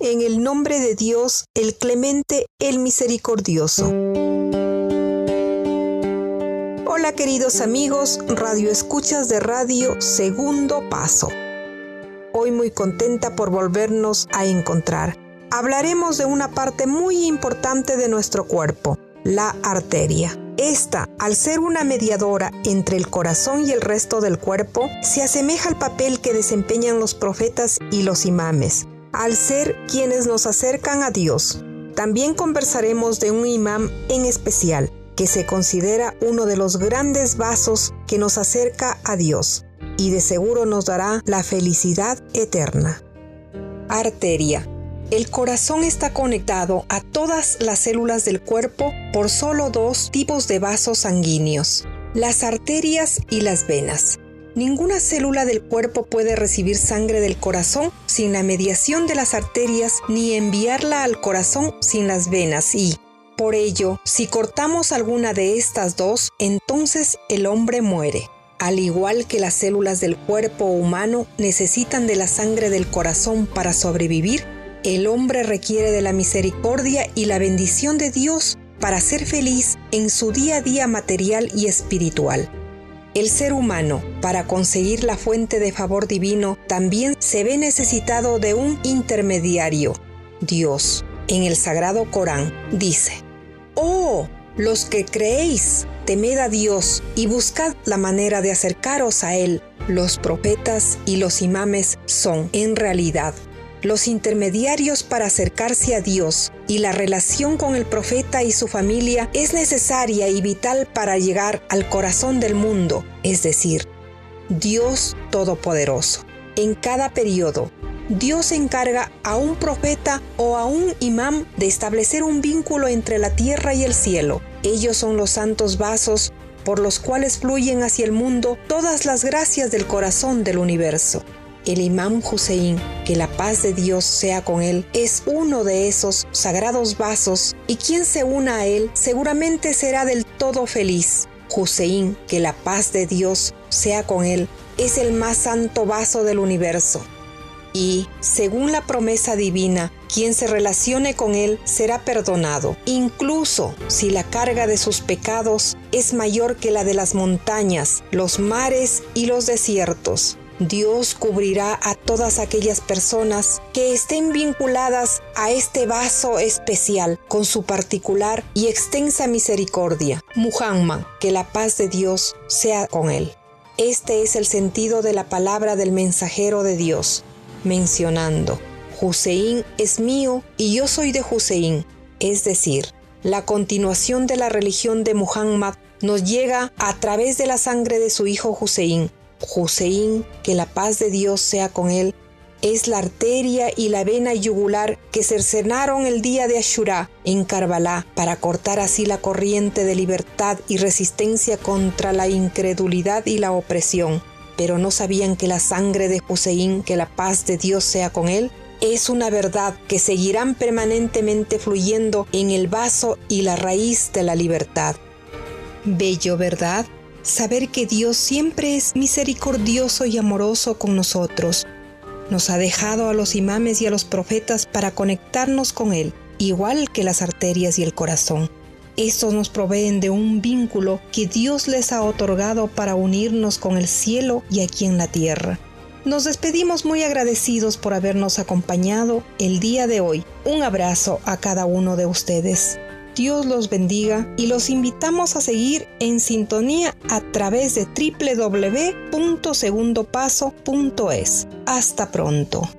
en el nombre de Dios, el clemente, el misericordioso. Hola queridos amigos, radio escuchas de radio Segundo Paso. Hoy muy contenta por volvernos a encontrar. Hablaremos de una parte muy importante de nuestro cuerpo, la arteria. Esta, al ser una mediadora entre el corazón y el resto del cuerpo, se asemeja al papel que desempeñan los profetas y los imames al ser quienes nos acercan a Dios. También conversaremos de un imán en especial, que se considera uno de los grandes vasos que nos acerca a Dios y de seguro nos dará la felicidad eterna. Arteria. El corazón está conectado a todas las células del cuerpo por solo dos tipos de vasos sanguíneos, las arterias y las venas. Ninguna célula del cuerpo puede recibir sangre del corazón sin la mediación de las arterias ni enviarla al corazón sin las venas y, por ello, si cortamos alguna de estas dos, entonces el hombre muere. Al igual que las células del cuerpo humano necesitan de la sangre del corazón para sobrevivir, el hombre requiere de la misericordia y la bendición de Dios para ser feliz en su día a día material y espiritual. El ser humano, para conseguir la fuente de favor divino, también se ve necesitado de un intermediario, Dios. En el Sagrado Corán dice, Oh, los que creéis, temed a Dios y buscad la manera de acercaros a Él. Los profetas y los imames son, en realidad, los intermediarios para acercarse a Dios y la relación con el profeta y su familia es necesaria y vital para llegar al corazón del mundo, es decir, Dios Todopoderoso. En cada periodo, Dios encarga a un profeta o a un imán de establecer un vínculo entre la tierra y el cielo. Ellos son los santos vasos por los cuales fluyen hacia el mundo todas las gracias del corazón del universo. El imán Hussein, que la paz de Dios sea con él, es uno de esos sagrados vasos y quien se una a él seguramente será del todo feliz. Hussein, que la paz de Dios sea con él, es el más santo vaso del universo. Y, según la promesa divina, quien se relacione con él será perdonado, incluso si la carga de sus pecados es mayor que la de las montañas, los mares y los desiertos. Dios cubrirá a todas aquellas personas que estén vinculadas a este vaso especial con su particular y extensa misericordia. Muhammad, que la paz de Dios sea con él. Este es el sentido de la palabra del mensajero de Dios, mencionando, Hussein es mío y yo soy de Hussein, es decir, la continuación de la religión de Muhammad nos llega a través de la sangre de su hijo Hussein, Hussein, que la paz de Dios sea con él, es la arteria y la vena yugular que cercenaron el día de Ashura en Karbala para cortar así la corriente de libertad y resistencia contra la incredulidad y la opresión. Pero no sabían que la sangre de Hussein, que la paz de Dios sea con él, es una verdad que seguirán permanentemente fluyendo en el vaso y la raíz de la libertad. Bello, ¿verdad? Saber que Dios siempre es misericordioso y amoroso con nosotros. Nos ha dejado a los imames y a los profetas para conectarnos con Él, igual que las arterias y el corazón. Estos nos proveen de un vínculo que Dios les ha otorgado para unirnos con el cielo y aquí en la tierra. Nos despedimos muy agradecidos por habernos acompañado el día de hoy. Un abrazo a cada uno de ustedes. Dios los bendiga y los invitamos a seguir en sintonía a través de www.segundopaso.es. Hasta pronto.